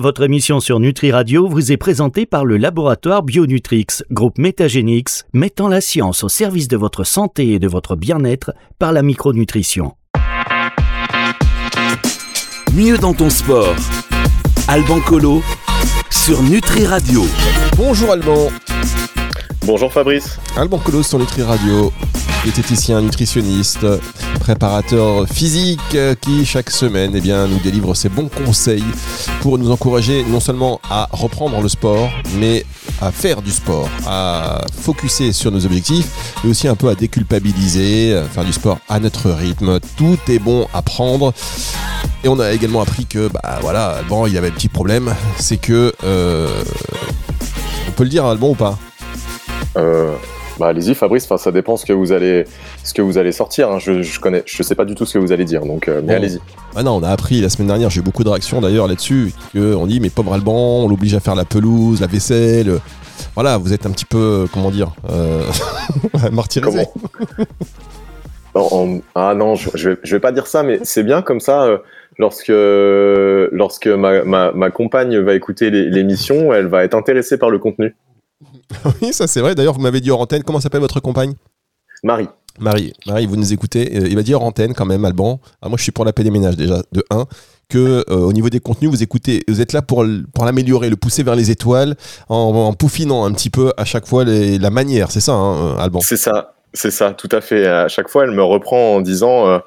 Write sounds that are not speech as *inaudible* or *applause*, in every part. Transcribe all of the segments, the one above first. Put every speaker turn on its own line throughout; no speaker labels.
Votre émission sur Nutri Radio vous est présentée par le laboratoire Bionutrix, groupe Métagénix, mettant la science au service de votre santé et de votre bien-être par la micronutrition.
Mieux dans ton sport. Alban Colo sur Nutri Radio.
Bonjour Alban.
Bonjour Fabrice.
Alban Colo sur Nutri Radio diététicien, nutritionniste, préparateur physique euh, qui chaque semaine eh bien, nous délivre ses bons conseils pour nous encourager non seulement à reprendre le sport, mais à faire du sport, à focuser sur nos objectifs et aussi un peu à déculpabiliser, faire du sport à notre rythme. Tout est bon à prendre. Et on a également appris que, bah voilà, Alban, il y avait un petit problème, c'est que, euh, on peut le dire, Alban ou pas?
Euh, bah, allez-y, Fabrice. Enfin, ça dépend ce que vous allez, ce que vous allez sortir. Hein. Je, je connais, je sais pas du tout ce que vous allez dire, donc euh, mais allez-y.
Ah non, on a appris la semaine dernière. J'ai eu beaucoup de réactions d'ailleurs là-dessus. Que on dit mais pauvre Alban, on l'oblige à faire la pelouse, la vaisselle. Voilà, vous êtes un petit peu, comment dire, euh, *laughs* martyrisé.
ah non, je, je, vais, je, vais, pas dire ça, mais c'est bien comme ça. Euh, lorsque lorsque ma, ma, ma, compagne va écouter l'émission, elle va être intéressée par le contenu. *laughs*
oui, ça c'est vrai. D'ailleurs, vous m'avez dit hors antenne, comment s'appelle votre compagne?
Marie.
Marie, Marie, vous nous écoutez. Euh, il m'a dit hors antenne quand même, Alban. Ah, moi, je suis pour la paix des ménages déjà, de 1 que euh, au niveau des contenus, vous écoutez, vous êtes là pour, pour l'améliorer, le pousser vers les étoiles, en, peaufinant un petit peu à chaque fois la manière. C'est ça, hein, Alban?
C'est ça. C'est ça, tout à fait. À chaque fois, elle me reprend en disant euh,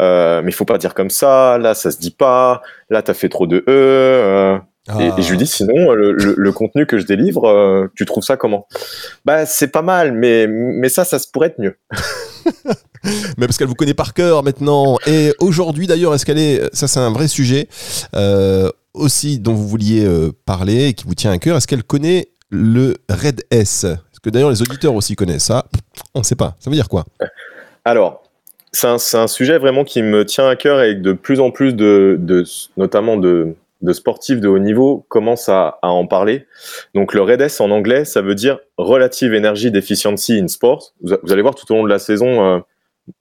euh, Mais il faut pas dire comme ça, là, ça se dit pas, là, t'as fait trop de E. Et, je lui dis sinon le, contenu que je délivre, euh, tu trouves ça comment? Bah c'est pas mal, mais mais ça ça se pourrait être mieux. *laughs*
mais parce qu'elle vous connaît par cœur maintenant. Et aujourd'hui d'ailleurs, est-ce qu'elle est ça c'est un vrai sujet euh, aussi dont vous vouliez euh, parler et qui vous tient à cœur. Est-ce qu'elle connaît le Red S? Est-ce que d'ailleurs les auditeurs aussi connaissent ça On ne sait pas. Ça veut dire quoi?
Alors. C'est un, un, sujet vraiment qui me tient à cœur et de plus en plus de, de notamment de, de sportifs de haut niveau commencent à, en parler. Donc le REDS en anglais, ça veut dire Relative Energy Deficiency in Sport. Vous, allez voir tout au long de la saison, euh,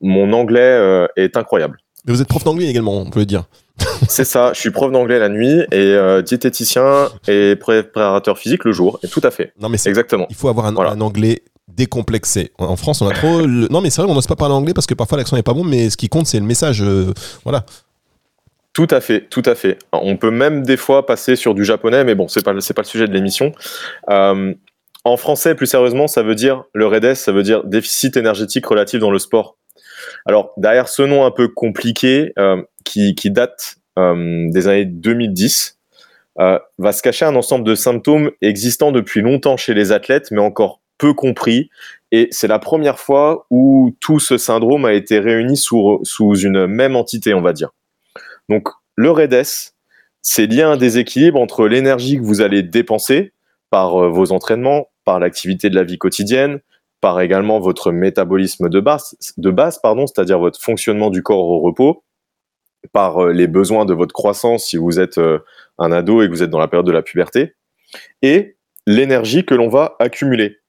mon anglais euh, est incroyable.
Mais vous êtes prof d'anglais également, on peut le dire. *laughs*
C'est ça, je suis prof d'anglais la nuit et euh, diététicien et préparateur physique le jour. Et tout à fait.
Non mais exactement. Il faut avoir un, anglais décomplexé. En France, on a trop. Non, mais c'est vrai, on n'ose pas parler anglais parce que parfois l'accent n'est pas bon, mais ce qui compte, c'est le message. voilà.
Tout à fait, tout à fait. On peut même des fois passer sur du japonais, mais bon, c'est pas pas le sujet de l'émission. Euh, en français, plus sérieusement, ça veut dire le REDES, ça veut dire déficit énergétique relatif dans le sport. Alors derrière ce nom un peu compliqué, euh, qui, date euh, des années 2010, euh, va se cacher un ensemble de symptômes existants depuis longtemps chez les athlètes, mais encore peu compris. Et c'est la première fois où tout ce syndrome a été réuni sous une même entité, on va dire. Donc le REDES, c'est lié à un déséquilibre entre l'énergie que vous allez dépenser par euh, vos entraînements, par l'activité de la vie quotidienne, par également votre métabolisme de base, pardon, c'est-à-dire votre fonctionnement du corps au repos, par euh, les besoins de votre croissance si vous êtes euh, un ado et que vous êtes dans la période de la puberté, et l'énergie que l'on va accumuler.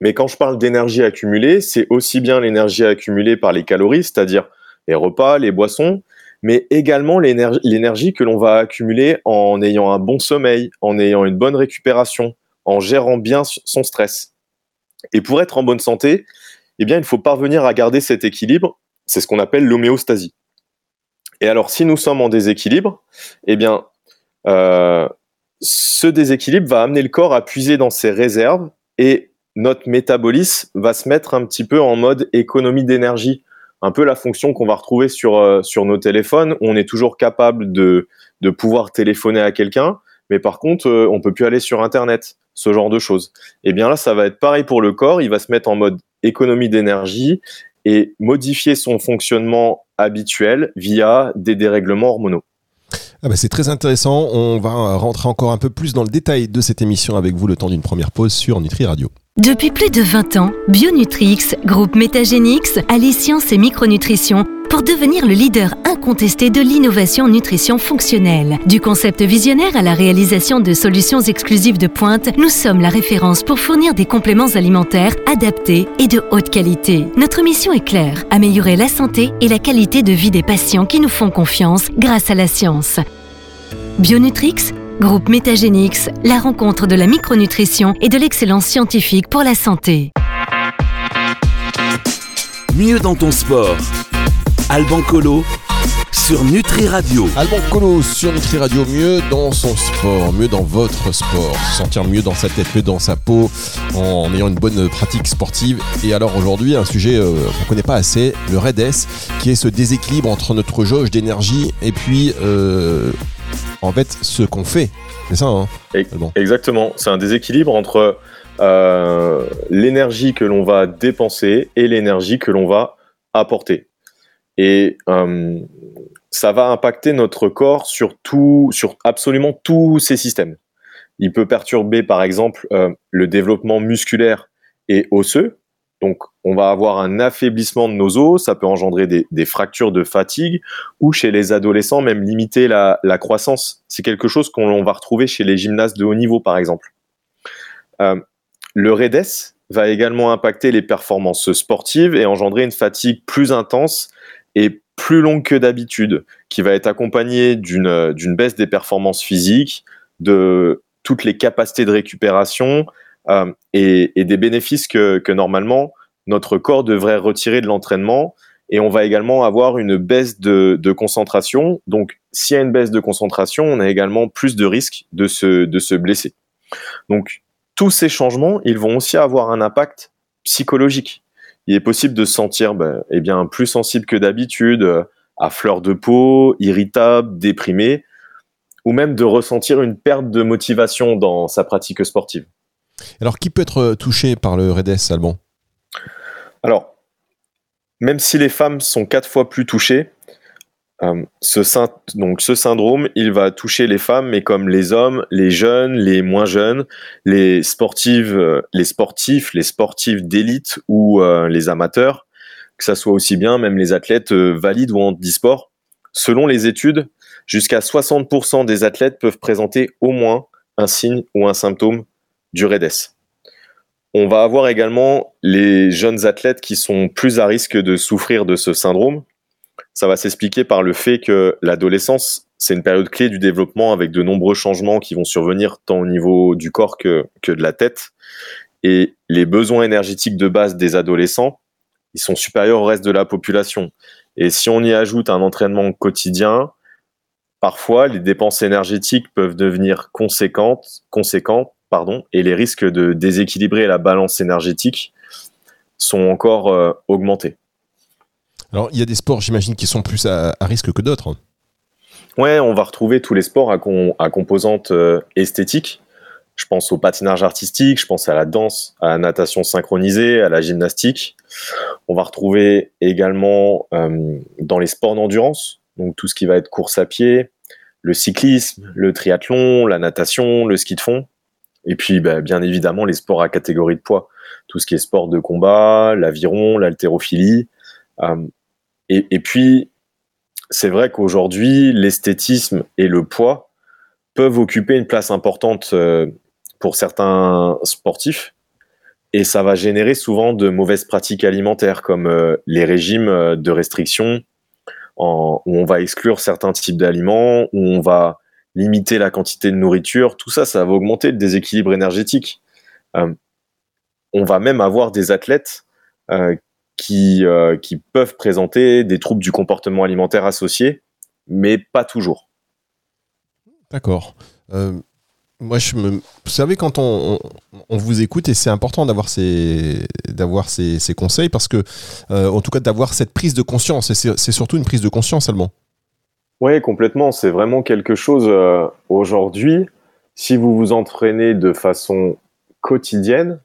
Mais quand je parle d'énergie accumulée, c'est aussi bien l'énergie accumulée par les calories, c'est-à-dire les repas, les boissons, mais également l'énergie que l'on va accumuler en ayant un bon sommeil, en ayant une bonne récupération, en gérant bien son stress. Et pour être en bonne santé, eh il faut parvenir à garder cet équilibre. C'est ce qu'on appelle l'homéostasie. Et alors, si nous sommes en déséquilibre, eh bien, euh, ce déséquilibre va amener le corps à puiser dans ses réserves et notre métabolisme va se mettre un petit peu en mode économie d'énergie un peu la fonction qu'on va retrouver sur, euh, sur nos téléphones. On est toujours capable de, de pouvoir téléphoner à quelqu'un, mais par contre, euh, on peut plus aller sur Internet, ce genre de choses. Et eh bien là, ça va être pareil pour le corps. Il va se mettre en mode économie d'énergie et modifier son fonctionnement habituel via des dérèglements hormonaux.
Ah bah c'est très intéressant. On va rentrer encore un peu plus dans le détail de cette émission avec vous le temps d'une première pause sur Nutri Radio.
Depuis plus de 20 ans, Bionutrix, groupe Métagénix, allie science et micronutrition pour devenir le leader incontesté de l'innovation nutrition fonctionnelle. Du concept visionnaire à la réalisation de solutions exclusives de pointe, nous sommes la référence pour fournir des compléments alimentaires adaptés et de haute qualité. Notre mission est claire, améliorer la santé et la qualité de vie des patients qui nous font confiance grâce à la science. Bionutrix Groupe Métagénix, la rencontre de la micronutrition et de l'excellence scientifique pour la santé.
Mieux dans ton sport. Alban Colo sur Nutri Radio.
Alban Colo sur Nutri Radio, mieux dans son sport, mieux dans votre sport, se sentir mieux dans sa tête, mieux dans sa peau, en ayant une bonne pratique sportive. Et alors aujourd'hui, un sujet euh, qu'on ne connaît pas assez, le REDS, qui est ce déséquilibre entre notre jauge d'énergie et puis euh, en fait ce qu'on fait. C'est ça, hein
Exactement. C'est un déséquilibre entre euh, l'énergie que l'on va dépenser et l'énergie que l'on va apporter. Et euh, ça va impacter notre corps sur, tout, sur absolument tous ces systèmes. Il peut perturber, par exemple, euh, le développement musculaire et osseux. Donc, on va avoir un affaiblissement de nos os, ça peut engendrer des, fractures de fatigue, ou chez les adolescents, même limiter la, la croissance. C'est quelque chose qu'on va retrouver chez les gymnastes de haut niveau, par exemple. Euh, le REDES va également impacter les performances sportives et engendrer une fatigue plus intense et plus longue que d'habitude, qui va être accompagnée d'une baisse des performances physiques, de toutes les capacités de récupération euh, et, des bénéfices que, normalement notre corps devrait retirer de l'entraînement. Et on va également avoir une baisse de, concentration. Donc, s'il y a une baisse de concentration, on a également plus de risques de se, de se blesser. Donc, tous ces changements, ils vont aussi avoir un impact psychologique il est possible de se sentir ben, eh bien, plus sensible que d'habitude, euh, à fleur de peau, irritable, déprimé, ou même de ressentir une perte de motivation dans sa pratique sportive.
Alors, qui peut être euh, touché par le REDES, Alban
Alors, même si les femmes sont quatre fois plus touchées, euh, ce, donc, ce syndrome, il va toucher les femmes, mais comme les hommes, les jeunes, les moins jeunes, les sportives, euh, les sportifs, les sportifs d'élite ou les amateurs, que ça soit aussi bien même les athlètes valides ou en e-sport. Selon les études, jusqu'à 60% des athlètes peuvent présenter au moins un signe ou un symptôme du REDES. On va avoir également les jeunes athlètes qui sont plus à risque de souffrir de ce syndrome, ça va s'expliquer par le fait que l'adolescence, c'est une période clé du développement avec de nombreux changements qui vont survenir tant au niveau du corps que, que de la tête. Et les besoins énergétiques de base des adolescents, ils sont supérieurs au reste de la population. Et si on y ajoute un entraînement quotidien, parfois les dépenses énergétiques peuvent devenir conséquentes, conséquentes pardon, et les risques de déséquilibrer la balance énergétique sont encore euh, augmentés.
Alors, il y a des sports, j'imagine, qui sont plus à, risque que d'autres.
Ouais, on va retrouver tous les sports à, à composante euh, esthétique. Je pense au patinage artistique, je pense à la danse, à la natation synchronisée, à la gymnastique. On va retrouver également euh, dans les sports d'endurance, donc tout ce qui va être course à pied, le cyclisme, le triathlon, la natation, le ski de fond. Et puis, bah, bien évidemment, les sports à catégorie de poids. Tout ce qui est sport de combat, l'aviron, l'haltérophilie. Euh, et, puis, c'est vrai qu'aujourd'hui, l'esthétisme et le poids peuvent occuper une place importante euh, pour certains sportifs. Et ça va générer souvent de mauvaises pratiques alimentaires, comme euh, les régimes de restriction, où on va exclure certains types d'aliments, où on va limiter la quantité de nourriture. Tout ça, ça va augmenter le déséquilibre énergétique. on va même avoir des athlètes qui, euh, qui peuvent présenter des troubles du comportement alimentaire associés, mais pas toujours.
D'accord. Euh, moi, je me... Vous savez, quand on, on, vous écoute, et c'est important d'avoir ces, ces, ces, conseils, parce que, euh, en tout cas, d'avoir cette prise de conscience, et c'est surtout une prise de conscience, allemand.
Oui, complètement. C'est vraiment quelque chose aujourd'hui. Si vous vous entraînez de façon quotidienne,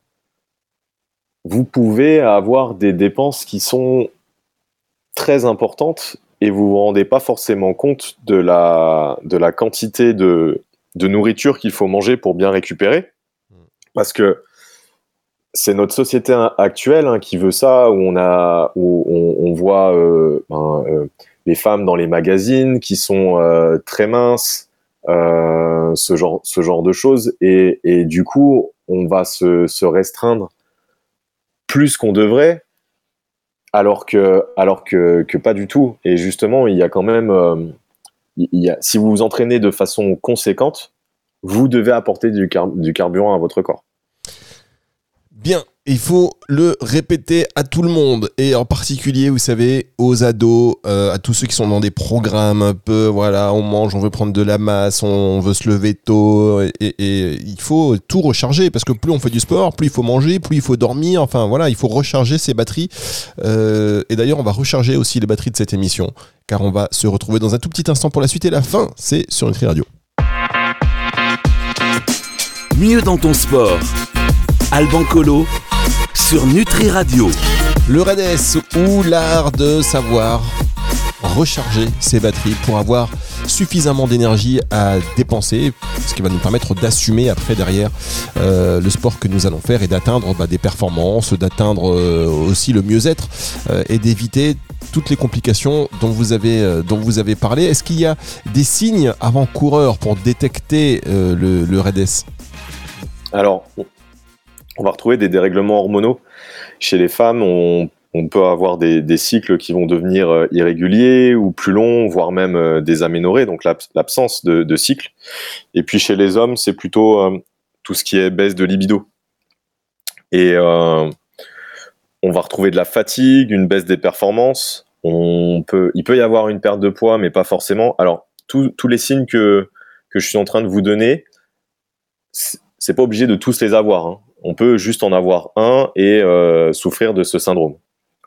vous pouvez avoir des dépenses qui sont très importantes et vous vous rendez pas forcément compte de la, de la quantité de, de nourriture qu'il faut manger pour bien récupérer. Parce que c'est notre société actuelle hein, qui veut ça, où on, a, où on, voit euh, ben, euh, les femmes dans les magazines qui sont euh, très minces, ce, genre, ce genre de choses. Et, du coup, on va se, restreindre plus qu'on devrait, alors que, alors que, que, pas du tout. Et justement, il y a quand même, si vous vous entraînez de façon conséquente, vous devez apporter du carburant à votre corps.
Bien, il faut le répéter à tout le monde et en particulier, vous savez, aux ados, euh, à tous ceux qui sont dans des programmes un peu, voilà, on mange, on veut prendre de la masse, on veut se lever tôt et, il faut tout recharger parce que plus on fait du sport, plus il faut manger, plus il faut dormir. Enfin voilà, il faut recharger ses batteries. Euh, et d'ailleurs, on va recharger aussi les batteries de cette émission car on va se retrouver dans un tout petit instant pour la suite et la fin. C'est sur Nutri Radio.
Mieux dans ton sport. Alban Colo sur Nutri Radio.
Le REDES ou l'art de savoir recharger ses batteries pour avoir suffisamment d'énergie à dépenser, ce qui va nous permettre d'assumer après derrière euh, le sport que nous allons faire et d'atteindre bah, des performances, d'atteindre euh, aussi le mieux-être euh, et d'éviter toutes les complications dont vous avez, dont vous avez parlé. Est-ce qu'il y a des signes avant-coureurs pour détecter le, le REDES
Alors, on va retrouver des dérèglements hormonaux. Chez les femmes, on, peut avoir des, cycles qui vont devenir euh, irréguliers ou plus longs, voire même euh, des aménorrhées, donc l'absence de, de, cycle. Et puis chez les hommes, c'est plutôt euh, tout ce qui est baisse de libido. Et on va retrouver de la fatigue, une baisse des performances. Il peut y avoir une perte de poids, mais pas forcément. Alors, tous les signes que, que je suis en train de vous donner, c'est pas obligé de tous les avoir. Hein on peut juste en avoir un et euh, souffrir de ce syndrome.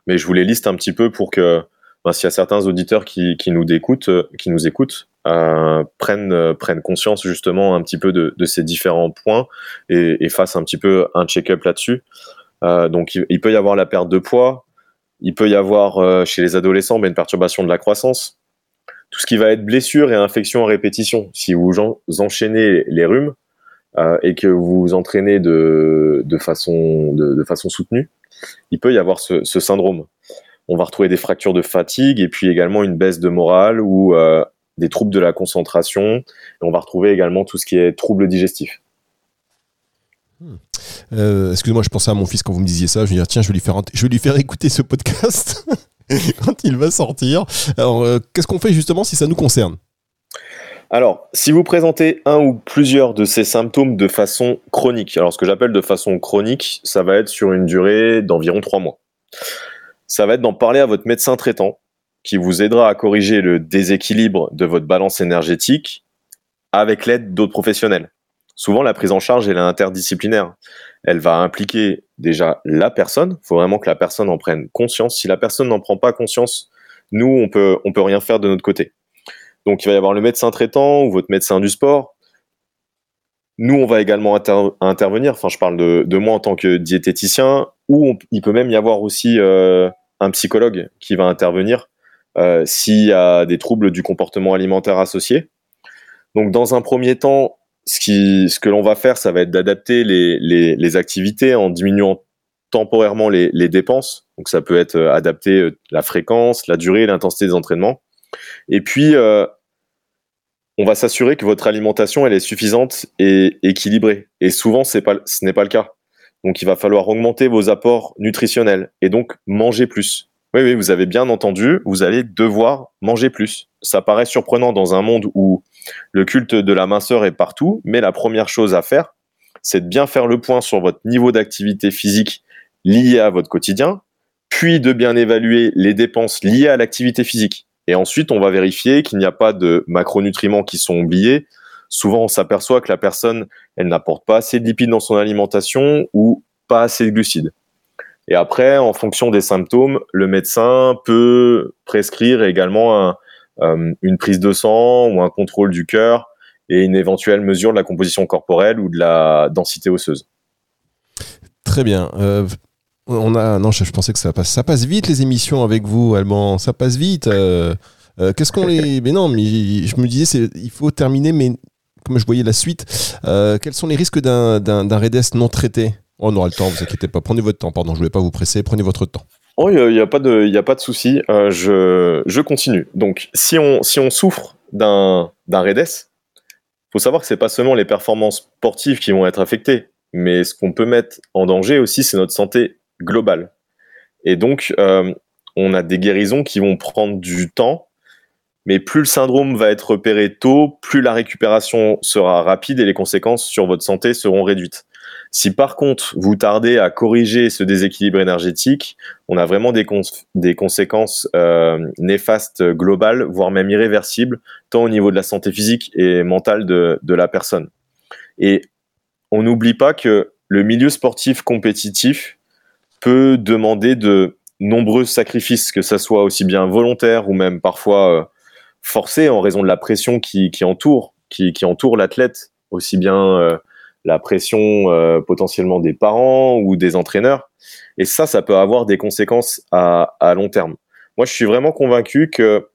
Mais je vous les liste un petit peu pour que, ben, s'il y a certains auditeurs qui, nous écoutent, euh, qui nous écoutent, euh, prennent, conscience justement un petit peu de, ces différents points et, fassent un petit peu un check-up là-dessus. donc, il, peut y avoir la perte de poids, il peut y avoir chez les adolescents ben, une perturbation de la croissance, tout ce qui va être blessure et infection à répétition. Si vous enchaînez les rhumes, euh, et que vous vous entraînez de, de, façon, de, façon soutenue, il peut y avoir ce, syndrome. On va retrouver des fractures de fatigue et puis également une baisse de morale ou euh, des troubles de la concentration. Et on va retrouver également tout ce qui est troubles digestifs.
Hmm. Euh, excusez-moi, je pensais à mon fils quand vous me disiez ça. Je dire, tiens, je vais lui faire, je vais lui faire écouter ce podcast *laughs* quand il va sortir. Alors, qu'est-ce qu'on fait justement si ça nous concerne?
Alors, si vous présentez un ou plusieurs de ces symptômes de façon chronique, alors ce que j'appelle de façon chronique, ça va être sur une durée d'environ trois mois. Ça va être d'en parler à votre médecin traitant, qui vous aidera à corriger le déséquilibre de votre balance énergétique avec l'aide d'autres professionnels. Souvent, la prise en charge est interdisciplinaire. Elle va impliquer déjà la personne. Il faut vraiment que la personne en prenne conscience. Si la personne n'en prend pas conscience, nous, on peut, on peut rien faire de notre côté. Donc il va y avoir le médecin traitant ou votre médecin du sport. Nous, on va également intervenir. Enfin, je parle de, moi en tant que diététicien, ou il peut même y avoir aussi euh, un psychologue qui va intervenir euh, s'il y a des troubles du comportement alimentaire associés. Donc, dans un premier temps, ce, que l'on va faire, ça va être d'adapter les, activités en diminuant temporairement les, les, dépenses. Donc, ça peut être euh, adapter la fréquence, la durée, l'intensité des entraînements. Et puis, on va s'assurer que votre alimentation est suffisante et équilibrée. Et souvent, ce n'est pas le cas. Donc, il va falloir augmenter vos apports nutritionnels et donc manger plus. Oui, oui, vous avez bien entendu, vous allez devoir manger plus. Ça paraît surprenant dans un monde où le culte de la minceur est partout, mais la première chose à faire, c'est de bien faire le point sur votre niveau d'activité physique lié à votre quotidien, puis de bien évaluer les dépenses liées à l'activité physique. Et ensuite, on va vérifier qu'il n'y a pas de macronutriments qui sont oubliés. Souvent, on s'aperçoit que la personne, elle n'apporte pas assez de lipides dans son alimentation ou pas assez de glucides. Et après, en fonction des symptômes, le médecin peut prescrire également euh, une prise de sang ou un contrôle du cœur et une éventuelle mesure de la composition corporelle ou de la densité osseuse.
Très bien. Euh, on a non, je, pensais que ça passe, ça passe vite les émissions avec vous, Allemand. Ça passe vite. Euh, euh, qu'est-ce qu'on les Mais non, mais je me disais, il faut terminer. Mais comme je voyais la suite, euh, quels sont les risques d'un, REDES non traité? Oh, On aura le temps, vous inquiétez pas. Prenez votre temps. Pardon, je voulais pas vous presser. Prenez votre temps.
Oh, il n'y a, pas de, il a pas de souci. je, je continue. Donc, si on, si on souffre d'un, d'un REDES, faut savoir que c'est pas seulement les performances sportives qui vont être affectées, mais ce qu'on peut mettre en danger aussi, c'est notre santé global. Et donc, euh, on a des guérisons qui vont prendre du temps Mais plus le syndrome va être repéré tôt, plus la récupération sera rapide et les conséquences sur votre santé seront réduites. Si par contre vous tardez à corriger ce déséquilibre énergétique, on a vraiment des, des conséquences euh, néfastes globales, voire même irréversibles, tant au niveau de la santé physique et mentale de, de la personne. Et on n'oublie pas que le milieu sportif compétitif peut demander de nombreux sacrifices, que ça soit aussi bien volontaire ou même parfois euh, forcé en raison de la pression qui, entoure, qui, entoure l'athlète, aussi bien euh, la pression euh, potentiellement des parents ou des entraîneurs. Et ça, ça peut avoir des conséquences à, à long terme. Moi, je suis vraiment convaincu que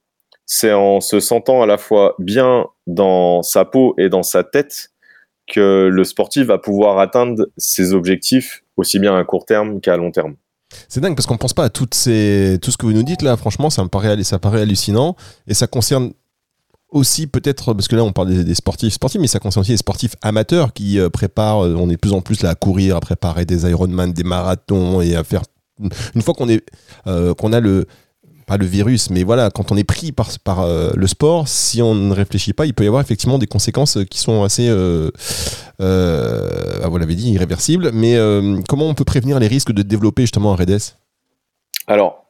c'est en se sentant à la fois bien dans sa peau et dans sa tête que le sportif va pouvoir atteindre ses objectifs aussi bien à court terme qu'à long terme.
C'est dingue parce qu'on ne pense pas à toutes ces... tout ce que vous nous dites là. Franchement, ça me paraît, ça paraît hallucinant. Et ça concerne aussi peut-être, parce que là on parle des, sportifs sportifs, mais ça concerne aussi les sportifs amateurs qui euh, préparent, euh, on est de plus en plus là à courir, à préparer des Ironman, des marathons et à faire... Une fois qu'on euh, qu'on a le, le virus, mais voilà, quand on est pris par, par euh, le sport, si on ne réfléchit pas, il peut y avoir effectivement des conséquences qui sont assez, euh, euh, ah, vous l'avez dit, irréversibles. Mais comment on peut prévenir les risques de développer justement un REDES
Alors,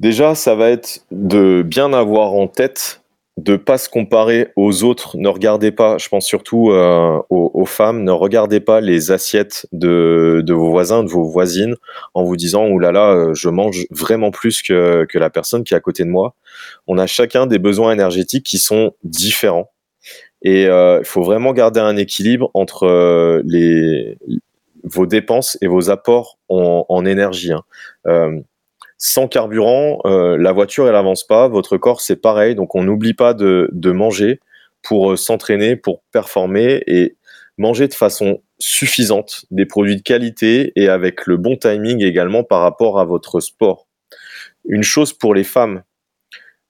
déjà, ça va être de bien avoir en tête de pas se comparer aux autres. Ne regardez pas, je pense surtout euh, aux, femmes, ne regardez pas les assiettes de, vos voisins, de vos voisines, en vous disant oh là là, euh, je mange vraiment plus que, la personne qui est à côté de moi. On a chacun des besoins énergétiques qui sont différents. Et euh, il faut vraiment garder un équilibre entre vos dépenses et vos apports en, en énergie. Hein sans carburant, euh, la voiture elle avance pas. Votre corps c'est pareil, donc on n'oublie pas de, manger pour euh, s'entraîner, pour performer et manger de façon suffisante, des produits de qualité et avec le bon timing également par rapport à votre sport. Une chose pour les femmes,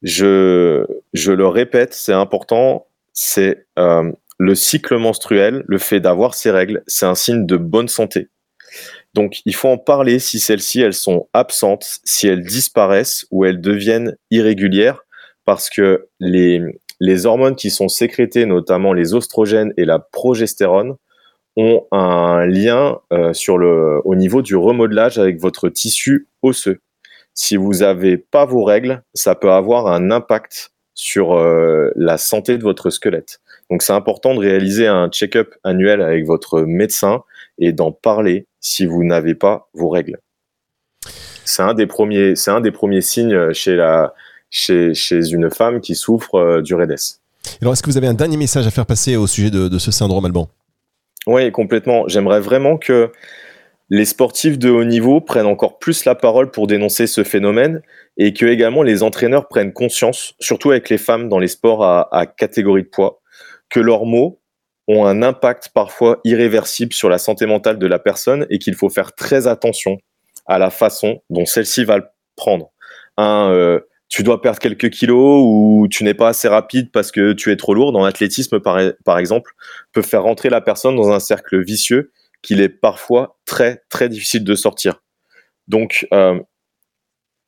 je, le répète, c'est important, c'est euh, le cycle menstruel, le fait d'avoir ces règles, c'est un signe de bonne santé. Donc il faut en parler si celles-ci elles sont absentes, si elles disparaissent ou elles deviennent irrégulières, parce que les, hormones qui sont sécrétées, notamment les oestrogènes et la progestérone, ont un lien euh, au niveau du remodelage avec votre tissu osseux. Si vous n'avez pas vos règles, ça peut avoir un impact sur euh, la santé de votre squelette. Donc c'est important de réaliser un check-up annuel avec votre médecin et d'en parler si vous n'avez pas vos règles. C'est un des premiers, c'est un des premiers signes chez la, chez, chez une femme qui souffre euh, du REDES.
Alors, est-ce que vous avez un dernier message à faire passer au sujet de, ce syndrome Alban
Oui, complètement. J'aimerais vraiment que les sportifs de haut niveau prennent encore plus la parole pour dénoncer ce phénomène et que également les entraîneurs prennent conscience, surtout avec les femmes dans les sports à, à catégorie de poids, que leurs mots ont un impact parfois irréversible sur la santé mentale de la personne et qu'il faut faire très attention à la façon dont celle-ci va le prendre. Euh, tu dois perdre quelques kilos ou tu n'es pas assez rapide parce que tu es trop lourd dans l'athlétisme par, par exemple peut faire rentrer la personne dans un cercle vicieux qu'il est parfois très très difficile de sortir. Donc euh,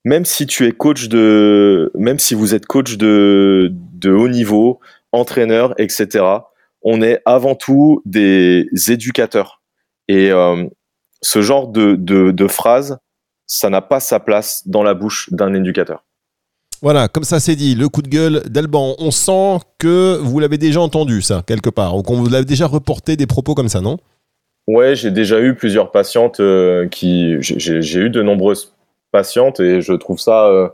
même si tu es coach de même si vous êtes coach de, de haut niveau, entraîneur, etc on est avant tout des éducateurs. Et euh, ce genre de, de, phrase, ça n'a pas sa place dans la bouche d'un éducateur.
Voilà, comme ça c'est dit, le coup de gueule d'Alban. On sent que vous l'avez déjà entendu, ça, quelque part, ou qu'on vous l'a déjà reporté des propos comme ça, non?
Ouais, j'ai déjà eu plusieurs patientes euh, qui. J'ai eu de nombreuses patientes et je trouve ça euh,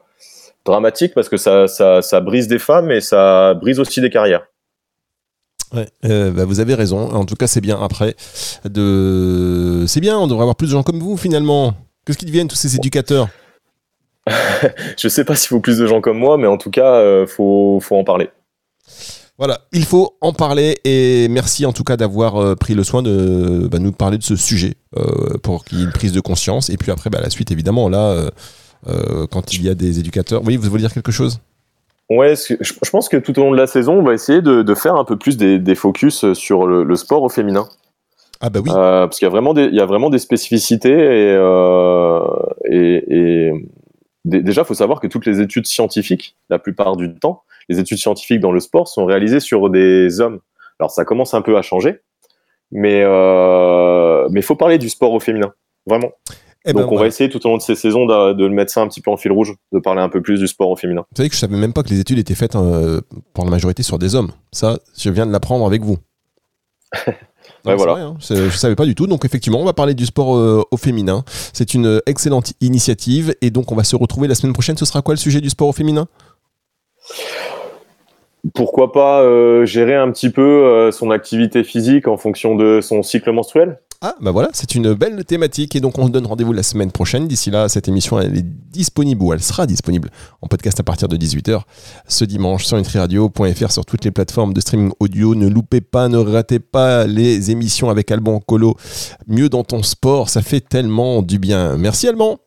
dramatique parce que ça, ça, brise des femmes et ça brise aussi des carrières.
Ouais, euh, bah vous avez raison. En tout cas, c'est bien après. De... C'est bien, on devrait avoir plus de gens comme vous finalement. Qu'est-ce qu'ils deviennent tous ces éducateurs? *laughs*
Je sais pas s'il faut plus de gens comme moi, mais en tout cas, euh, faut, faut en parler.
Voilà, il faut en parler et merci en tout cas d'avoir euh, pris le soin de bah, nous parler de ce sujet euh, pour qu'il y ait une prise de conscience. Et puis après, bah, la suite, évidemment, là, quand il y a des éducateurs. Oui, vous voulez dire quelque chose?
Ouais, je pense que tout au long de la saison, on va essayer de, faire un peu plus des, focus sur le, sport au féminin.
Ah bah oui.
Euh, parce qu'il y a vraiment des, il y a vraiment des spécificités et, euh, et, déjà, il faut savoir que toutes les études scientifiques, la plupart du temps, les études scientifiques dans le sport sont réalisées sur des hommes. Alors ça commence un peu à changer, mais euh, mais faut parler du sport au féminin, vraiment. Eh Donc ben, on va essayer tout au long de ces saisons de, de, le mettre ça un petit peu en fil rouge, de parler un peu plus du sport au féminin.
Vous savez que je savais même pas que les études étaient faites euh, pour la majorité sur des hommes. Ça, je viens de l'apprendre avec vous. *laughs*
ouais, voilà. Vrai,
hein. Je savais pas du tout. Donc effectivement, on va parler du sport euh, au féminin. C'est une excellente initiative et donc on va se retrouver la semaine prochaine. Ce sera quoi le sujet du sport au féminin?
Pourquoi pas euh, gérer un petit peu euh, son activité physique en fonction de son cycle menstruel?
Ah bah voilà, c'est une belle thématique et donc on se donne rendez-vous la semaine prochaine. D'ici là, cette émission elle est disponible ou elle sera disponible en podcast à partir de 18h ce dimanche sur nutriradio.fr sur toutes les plateformes de streaming audio. Ne loupez pas, ne ratez pas les émissions avec Alban Colo. Mieux dans ton sport, ça fait tellement du bien. Merci Alban.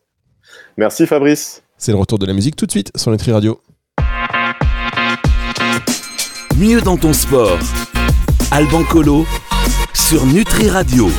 Merci Fabrice.
C'est le retour de la musique tout de suite sur Nutri Radio.
Mieux dans ton sport. Alban Colo sur Nutri Radio.